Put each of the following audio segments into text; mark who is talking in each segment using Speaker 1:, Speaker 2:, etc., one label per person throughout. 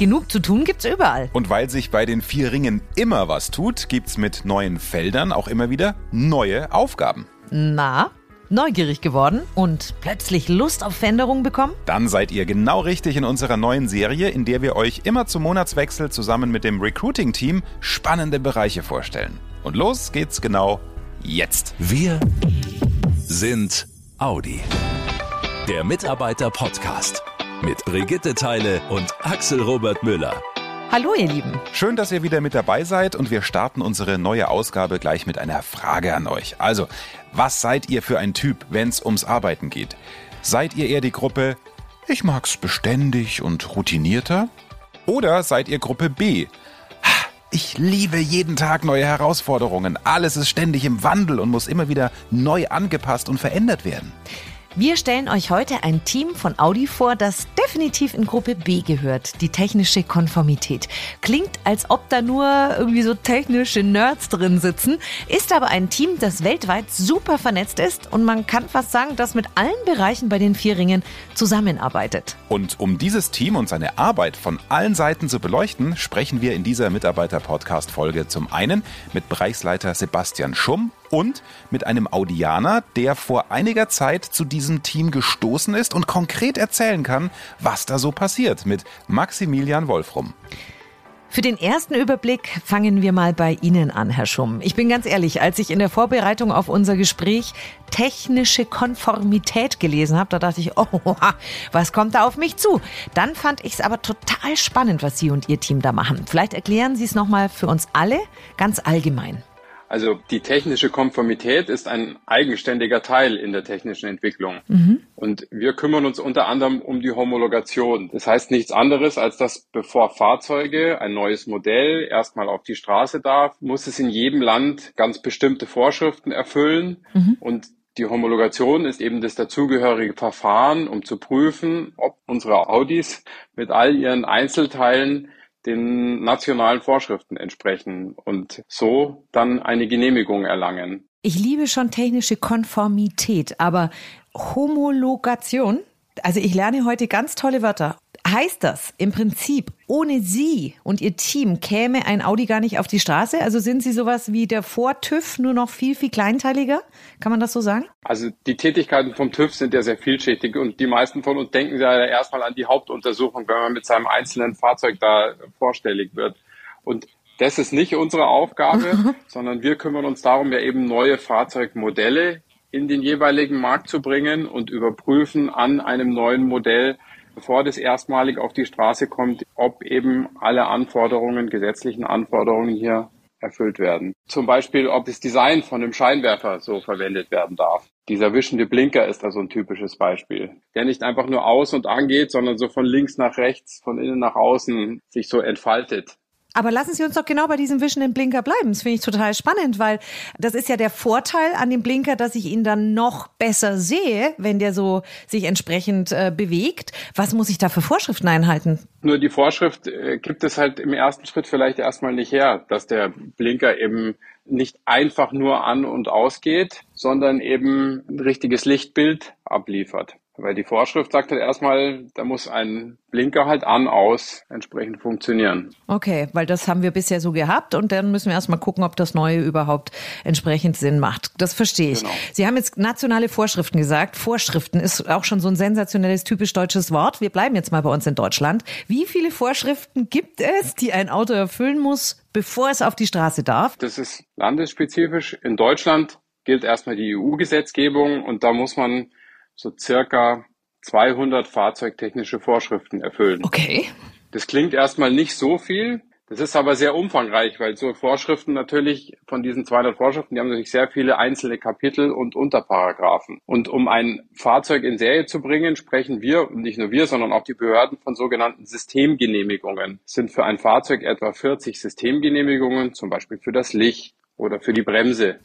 Speaker 1: genug zu tun gibt's überall.
Speaker 2: Und weil sich bei den vier Ringen immer was tut, gibt's mit neuen Feldern auch immer wieder neue Aufgaben.
Speaker 1: Na, neugierig geworden und plötzlich Lust auf Veränderungen bekommen?
Speaker 2: Dann seid ihr genau richtig in unserer neuen Serie, in der wir euch immer zum Monatswechsel zusammen mit dem Recruiting-Team spannende Bereiche vorstellen. Und los geht's genau jetzt.
Speaker 3: Wir sind Audi. Der Mitarbeiter-Podcast mit Brigitte Teile und Axel Robert Müller.
Speaker 1: Hallo ihr Lieben.
Speaker 2: Schön, dass ihr wieder mit dabei seid und wir starten unsere neue Ausgabe gleich mit einer Frage an euch. Also, was seid ihr für ein Typ, wenn's ums Arbeiten geht? Seid ihr eher die Gruppe Ich mag's beständig und routinierter? Oder seid ihr Gruppe B? "Ha, Ich liebe jeden Tag neue Herausforderungen. Alles ist ständig im Wandel und muss immer wieder neu angepasst und verändert werden.
Speaker 1: Wir stellen euch heute ein Team von Audi vor, das definitiv in Gruppe B gehört, die technische Konformität. Klingt, als ob da nur irgendwie so technische Nerds drin sitzen, ist aber ein Team, das weltweit super vernetzt ist und man kann fast sagen, das mit allen Bereichen bei den vier Ringen zusammenarbeitet.
Speaker 2: Und um dieses Team und seine Arbeit von allen Seiten zu beleuchten, sprechen wir in dieser Mitarbeiter-Podcast-Folge zum einen mit Bereichsleiter Sebastian Schumm und mit einem Audianer, der vor einiger Zeit zu diesem Team gestoßen ist und konkret erzählen kann, was da so passiert mit Maximilian Wolfrum.
Speaker 1: Für den ersten Überblick fangen wir mal bei Ihnen an, Herr Schumm. Ich bin ganz ehrlich, als ich in der Vorbereitung auf unser Gespräch technische Konformität gelesen habe, da dachte ich, oh, was kommt da auf mich zu? Dann fand ich es aber total spannend, was Sie und Ihr Team da machen. Vielleicht erklären Sie es nochmal für uns alle ganz allgemein.
Speaker 4: Also die technische Konformität ist ein eigenständiger Teil in der technischen Entwicklung. Und wir kümmern uns unter anderem um die Homologation. Das heißt nichts anderes, als dass bevor Fahrzeuge, ein neues Modell erstmal auf die Straße darf, muss es in jedem Land ganz bestimmte Vorschriften erfüllen. Und die Homologation ist eben das dazugehörige Verfahren, um zu prüfen, ob unsere Audis mit all ihren Einzelteilen den nationalen Vorschriften entsprechen und so dann eine Genehmigung erlangen.
Speaker 1: Ich liebe schon technische Konformität, aber Homologation, also ich lerne heute ganz tolle Wörter. Heißt das im Prinzip, ohne Sie und Ihr Team käme ein Audi gar nicht auf die Straße? Also sind Sie sowas wie der Vor-TÜV, nur noch viel, viel kleinteiliger? Kann man das so sagen?
Speaker 4: Also die Tätigkeiten vom TÜV sind ja sehr vielschichtig und die meisten von uns denken ja erstmal an die Hauptuntersuchung, wenn man mit seinem einzelnen Fahrzeug da vorstellig wird. Und das ist nicht unsere Aufgabe, sondern wir kümmern uns darum, ja eben neue Fahrzeugmodelle in den jeweiligen Markt zu bringen und überprüfen an einem neuen Modell, bevor das erstmalig auf die Straße kommt, ob eben alle Anforderungen, gesetzlichen Anforderungen hier erfüllt werden. Zum Beispiel, ob das Design von einem Scheinwerfer so verwendet werden darf. Dieser wischende Blinker ist da so ein typisches Beispiel, der nicht einfach nur aus und angeht, sondern so von links nach rechts, von innen nach außen sich so entfaltet.
Speaker 1: Aber lassen Sie uns doch genau bei diesem wischenden Blinker bleiben. Das finde ich total spannend, weil das ist ja der Vorteil an dem Blinker, dass ich ihn dann noch besser sehe, wenn der so sich entsprechend äh, bewegt. Was muss ich da für Vorschriften einhalten?
Speaker 4: Nur die Vorschrift äh, gibt es halt im ersten Schritt vielleicht erstmal nicht her, dass der Blinker eben nicht einfach nur an und ausgeht, sondern eben ein richtiges Lichtbild abliefert. Weil die Vorschrift sagt halt erstmal, da muss ein Blinker halt an, aus entsprechend funktionieren.
Speaker 1: Okay, weil das haben wir bisher so gehabt und dann müssen wir erstmal gucken, ob das Neue überhaupt entsprechend Sinn macht. Das verstehe ich.
Speaker 4: Genau.
Speaker 1: Sie haben jetzt nationale Vorschriften gesagt. Vorschriften ist auch schon so ein sensationelles, typisch deutsches Wort. Wir bleiben jetzt mal bei uns in Deutschland. Wie viele Vorschriften gibt es, die ein Auto erfüllen muss, bevor es auf die Straße darf?
Speaker 4: Das ist landesspezifisch. In Deutschland gilt erstmal die EU-Gesetzgebung und da muss man so circa 200 fahrzeugtechnische Vorschriften erfüllen.
Speaker 1: Okay.
Speaker 4: Das klingt erstmal nicht so viel. Das ist aber sehr umfangreich, weil so Vorschriften natürlich von diesen 200 Vorschriften, die haben natürlich sehr viele einzelne Kapitel und Unterparagraphen. Und um ein Fahrzeug in Serie zu bringen, sprechen wir, und nicht nur wir, sondern auch die Behörden von sogenannten Systemgenehmigungen. Es sind für ein Fahrzeug etwa 40 Systemgenehmigungen, zum Beispiel für das Licht oder für die Bremse.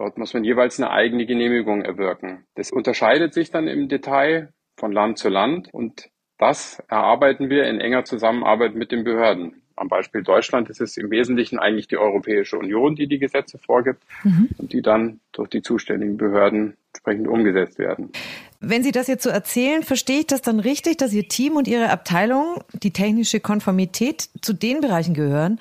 Speaker 4: Dort muss man jeweils eine eigene Genehmigung erwirken. Das unterscheidet sich dann im Detail von Land zu Land und das erarbeiten wir in enger Zusammenarbeit mit den Behörden. Am Beispiel Deutschland ist es im Wesentlichen eigentlich die Europäische Union, die die Gesetze vorgibt und die dann durch die zuständigen Behörden entsprechend umgesetzt werden.
Speaker 1: Wenn Sie das jetzt so erzählen, verstehe ich das dann richtig, dass Ihr Team und Ihre Abteilung, die technische Konformität, zu den Bereichen gehören,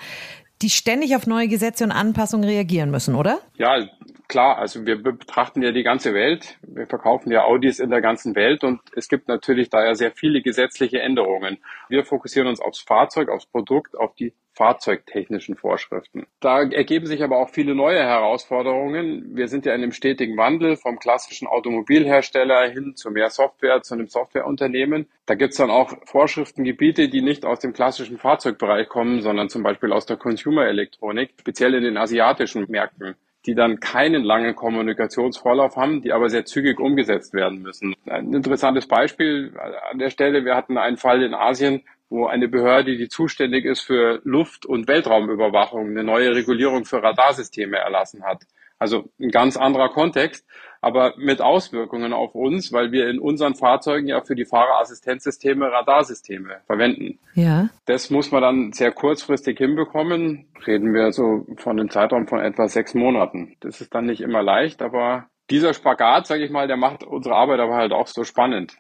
Speaker 1: die ständig auf neue Gesetze und Anpassungen reagieren müssen, oder?
Speaker 4: Ja, klar. Also wir betrachten ja die ganze Welt. Wir verkaufen ja Audis in der ganzen Welt und es gibt natürlich da ja sehr viele gesetzliche Änderungen. Wir fokussieren uns aufs Fahrzeug, aufs Produkt, auf die fahrzeugtechnischen Vorschriften. Da ergeben sich aber auch viele neue Herausforderungen. Wir sind ja in einem stetigen Wandel vom klassischen Automobilhersteller hin zu mehr Software, zu einem Softwareunternehmen. Da gibt es dann auch Vorschriftengebiete, die nicht aus dem klassischen Fahrzeugbereich kommen, sondern zum Beispiel aus der Consumer-Elektronik, speziell in den asiatischen Märkten die dann keinen langen Kommunikationsvorlauf haben, die aber sehr zügig umgesetzt werden müssen. Ein interessantes Beispiel an der Stelle, wir hatten einen Fall in Asien, wo eine Behörde, die zuständig ist für Luft- und Weltraumüberwachung, eine neue Regulierung für Radarsysteme erlassen hat. Also ein ganz anderer Kontext, aber mit Auswirkungen auf uns, weil wir in unseren Fahrzeugen ja für die Fahrerassistenzsysteme Radarsysteme verwenden. Ja. Das muss man dann sehr kurzfristig hinbekommen. Reden wir so von einem Zeitraum von etwa sechs Monaten. Das ist dann nicht immer leicht, aber dieser Spagat, sage ich mal, der macht unsere Arbeit aber halt auch so spannend.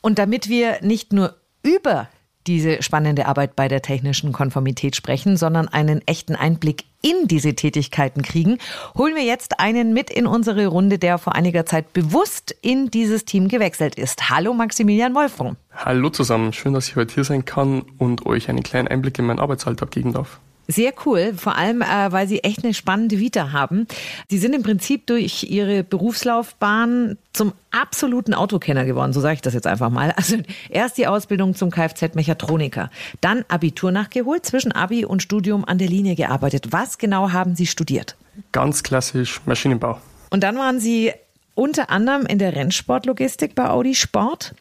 Speaker 1: Und damit wir nicht nur über diese spannende Arbeit bei der technischen Konformität sprechen, sondern einen echten Einblick in diese Tätigkeiten kriegen, holen wir jetzt einen mit in unsere Runde, der vor einiger Zeit bewusst in dieses Team gewechselt ist. Hallo Maximilian Wolfram.
Speaker 5: Hallo zusammen, schön, dass ich heute hier sein kann und euch einen kleinen Einblick in meinen Arbeitsalltag geben darf.
Speaker 1: Sehr cool, vor allem, äh, weil Sie echt eine spannende Vita haben. Sie sind im Prinzip durch Ihre Berufslaufbahn zum absoluten Autokenner geworden, so sage ich das jetzt einfach mal. Also erst die Ausbildung zum Kfz-Mechatroniker, dann Abitur nachgeholt, zwischen Abi und Studium an der Linie gearbeitet. Was genau haben Sie studiert?
Speaker 5: Ganz klassisch Maschinenbau.
Speaker 1: Und dann waren Sie unter anderem in der Rennsportlogistik bei Audi Sport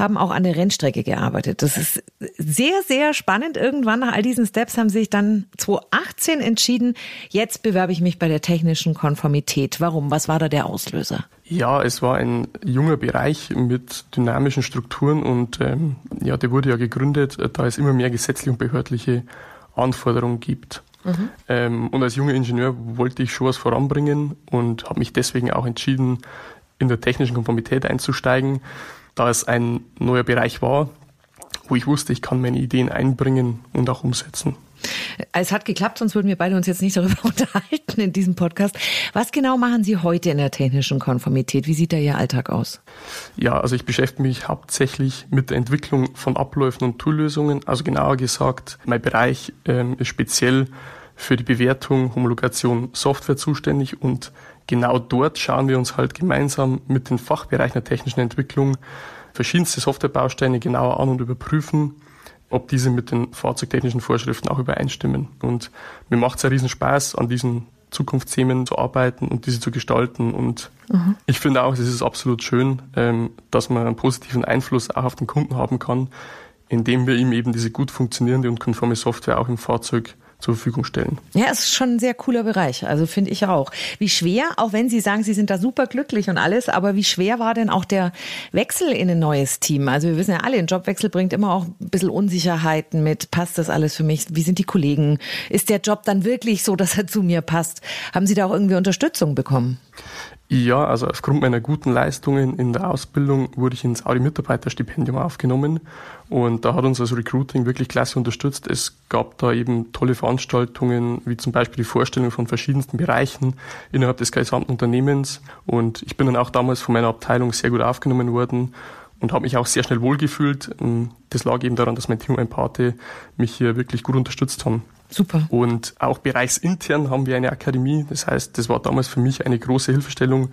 Speaker 1: haben auch an der Rennstrecke gearbeitet. Das ist sehr, sehr spannend. Irgendwann nach all diesen Steps haben sie sich dann 2018 entschieden, jetzt bewerbe ich mich bei der technischen Konformität. Warum? Was war da der Auslöser?
Speaker 5: Ja, es war ein junger Bereich mit dynamischen Strukturen und ähm, ja, der wurde ja gegründet, da es immer mehr gesetzliche und behördliche Anforderungen gibt. Mhm. Ähm, und als junger Ingenieur wollte ich schon was voranbringen und habe mich deswegen auch entschieden, in der technischen Konformität einzusteigen da es ein neuer Bereich war, wo ich wusste, ich kann meine Ideen einbringen und auch umsetzen.
Speaker 1: Es hat geklappt, sonst würden wir beide uns jetzt nicht darüber unterhalten in diesem Podcast. Was genau machen Sie heute in der technischen Konformität? Wie sieht da Ihr Alltag aus?
Speaker 5: Ja, also ich beschäftige mich hauptsächlich mit der Entwicklung von Abläufen und Toollösungen. Also genauer gesagt, mein Bereich ähm, ist speziell für die Bewertung, Homologation Software zuständig und genau dort schauen wir uns halt gemeinsam mit den Fachbereichen der technischen Entwicklung verschiedenste Softwarebausteine genauer an und überprüfen, ob diese mit den fahrzeugtechnischen Vorschriften auch übereinstimmen. Und mir macht es einen Riesenspaß, an diesen Zukunftsthemen zu arbeiten und diese zu gestalten. Und mhm. ich finde auch, es ist absolut schön, ähm, dass man einen positiven Einfluss auch auf den Kunden haben kann, indem wir ihm eben diese gut funktionierende und konforme Software auch im Fahrzeug zur Verfügung stellen.
Speaker 1: Ja, es ist schon ein sehr cooler Bereich, also finde ich auch. Wie schwer, auch wenn Sie sagen, Sie sind da super glücklich und alles, aber wie schwer war denn auch der Wechsel in ein neues Team? Also wir wissen ja alle, ein Jobwechsel bringt immer auch ein bisschen Unsicherheiten mit. Passt das alles für mich? Wie sind die Kollegen? Ist der Job dann wirklich so, dass er zu mir passt? Haben Sie da auch irgendwie Unterstützung bekommen?
Speaker 5: Ja, also aufgrund meiner guten Leistungen in der Ausbildung wurde ich ins Audi-Mitarbeiterstipendium aufgenommen und da hat uns das Recruiting wirklich klasse unterstützt. Es gab da eben tolle Veranstaltungen, wie zum Beispiel die Vorstellung von verschiedensten Bereichen innerhalb des gesamten Unternehmens und ich bin dann auch damals von meiner Abteilung sehr gut aufgenommen worden und habe mich auch sehr schnell wohlgefühlt. Das lag eben daran, dass mein Team und mein Pate mich hier wirklich gut unterstützt haben.
Speaker 1: Super.
Speaker 5: Und auch bereichsintern haben wir eine Akademie. Das heißt, das war damals für mich eine große Hilfestellung,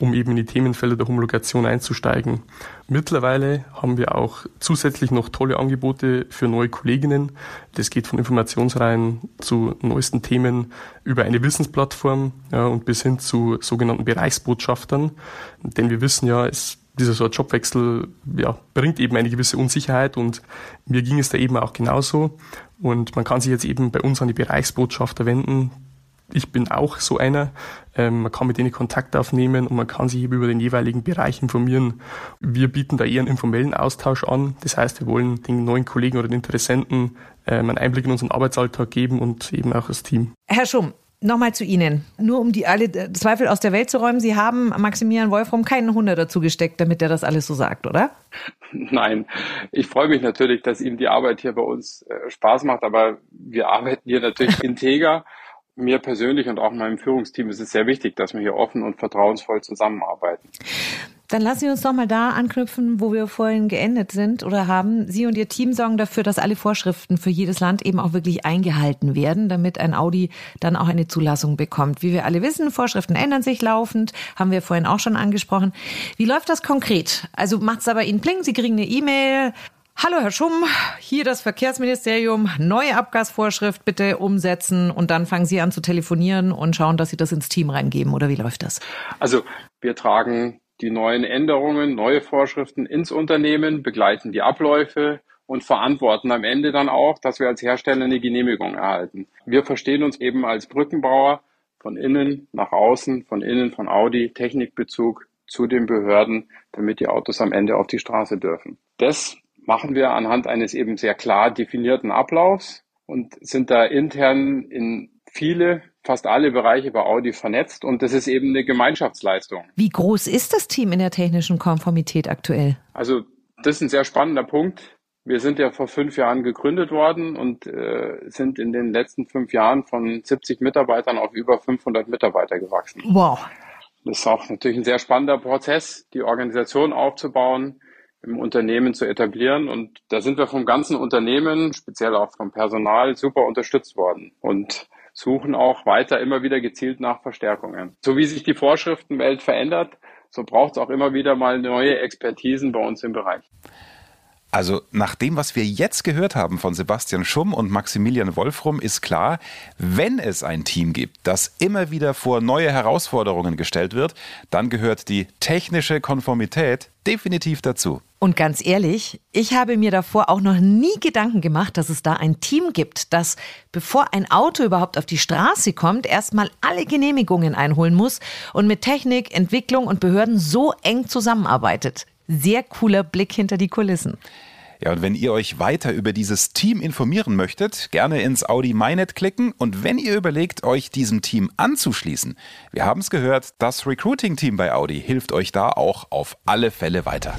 Speaker 5: um eben in die Themenfelder der Homologation einzusteigen. Mittlerweile haben wir auch zusätzlich noch tolle Angebote für neue Kolleginnen. Das geht von Informationsreihen zu neuesten Themen über eine Wissensplattform ja, und bis hin zu sogenannten Bereichsbotschaftern. Denn wir wissen ja, es dieser so Jobwechsel ja, bringt eben eine gewisse Unsicherheit und mir ging es da eben auch genauso. Und man kann sich jetzt eben bei uns an die Bereichsbotschafter wenden. Ich bin auch so einer. Ähm, man kann mit denen Kontakt aufnehmen und man kann sich eben über den jeweiligen Bereich informieren. Wir bieten da eher einen informellen Austausch an. Das heißt, wir wollen den neuen Kollegen oder den Interessenten ähm, einen Einblick in unseren Arbeitsalltag geben und eben auch das Team.
Speaker 1: Herr Schumm, Nochmal zu Ihnen. Nur um die alle Zweifel aus der Welt zu räumen. Sie haben Maximilian Wolfram keinen Hunder dazu gesteckt, damit er das alles so sagt, oder?
Speaker 4: Nein. Ich freue mich natürlich, dass ihm die Arbeit hier bei uns äh, Spaß macht, aber wir arbeiten hier natürlich integer. Mir persönlich und auch meinem Führungsteam ist es sehr wichtig, dass wir hier offen und vertrauensvoll zusammenarbeiten.
Speaker 1: Dann lassen Sie uns doch mal da anknüpfen, wo wir vorhin geendet sind oder haben. Sie und Ihr Team sorgen dafür, dass alle Vorschriften für jedes Land eben auch wirklich eingehalten werden, damit ein Audi dann auch eine Zulassung bekommt. Wie wir alle wissen, Vorschriften ändern sich laufend, haben wir vorhin auch schon angesprochen. Wie läuft das konkret? Also macht es aber Ihnen Pling, Sie kriegen eine E-Mail. Hallo Herr Schumm, hier das Verkehrsministerium, neue Abgasvorschrift bitte umsetzen und dann fangen Sie an zu telefonieren und schauen, dass Sie das ins Team reingeben oder wie läuft das?
Speaker 4: Also wir tragen die neuen Änderungen, neue Vorschriften ins Unternehmen, begleiten die Abläufe und verantworten am Ende dann auch, dass wir als Hersteller eine Genehmigung erhalten. Wir verstehen uns eben als Brückenbauer von innen nach außen, von innen von Audi, Technikbezug zu den Behörden, damit die Autos am Ende auf die Straße dürfen. Das machen wir anhand eines eben sehr klar definierten Ablaufs und sind da intern in viele fast alle Bereiche bei Audi vernetzt und das ist eben eine Gemeinschaftsleistung.
Speaker 1: Wie groß ist das Team in der technischen Konformität aktuell?
Speaker 4: Also das ist ein sehr spannender Punkt. Wir sind ja vor fünf Jahren gegründet worden und äh, sind in den letzten fünf Jahren von 70 Mitarbeitern auf über 500 Mitarbeiter gewachsen.
Speaker 1: Wow.
Speaker 4: Das ist auch natürlich ein sehr spannender Prozess, die Organisation aufzubauen, im Unternehmen zu etablieren. Und da sind wir vom ganzen Unternehmen, speziell auch vom Personal, super unterstützt worden. Und suchen auch weiter immer wieder gezielt nach Verstärkungen. So wie sich die Vorschriftenwelt verändert, so braucht es auch immer wieder mal neue Expertisen bei uns im Bereich.
Speaker 2: Also nach dem, was wir jetzt gehört haben von Sebastian Schumm und Maximilian Wolfrum, ist klar, wenn es ein Team gibt, das immer wieder vor neue Herausforderungen gestellt wird, dann gehört die technische Konformität definitiv dazu.
Speaker 1: Und ganz ehrlich, ich habe mir davor auch noch nie Gedanken gemacht, dass es da ein Team gibt, das, bevor ein Auto überhaupt auf die Straße kommt, erstmal alle Genehmigungen einholen muss und mit Technik, Entwicklung und Behörden so eng zusammenarbeitet. Sehr cooler Blick hinter die Kulissen.
Speaker 2: Ja, und wenn ihr euch weiter über dieses Team informieren möchtet, gerne ins Audi MyNet klicken und wenn ihr überlegt, euch diesem Team anzuschließen, wir haben es gehört, das Recruiting-Team bei Audi hilft euch da auch auf alle Fälle weiter.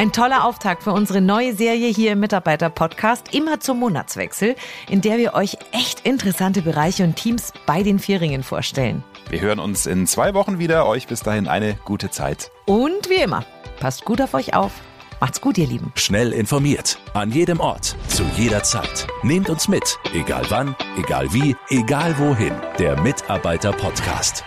Speaker 1: Ein toller Auftakt für unsere neue Serie hier im Mitarbeiter-Podcast, immer zum Monatswechsel, in der wir euch echt interessante Bereiche und Teams bei den Vierringen vorstellen.
Speaker 2: Wir hören uns in zwei Wochen wieder. Euch bis dahin eine gute Zeit.
Speaker 1: Und wie immer, passt gut auf euch auf. Macht's gut, ihr Lieben.
Speaker 3: Schnell informiert. An jedem Ort. Zu jeder Zeit. Nehmt uns mit. Egal wann, egal wie, egal wohin. Der Mitarbeiter-Podcast.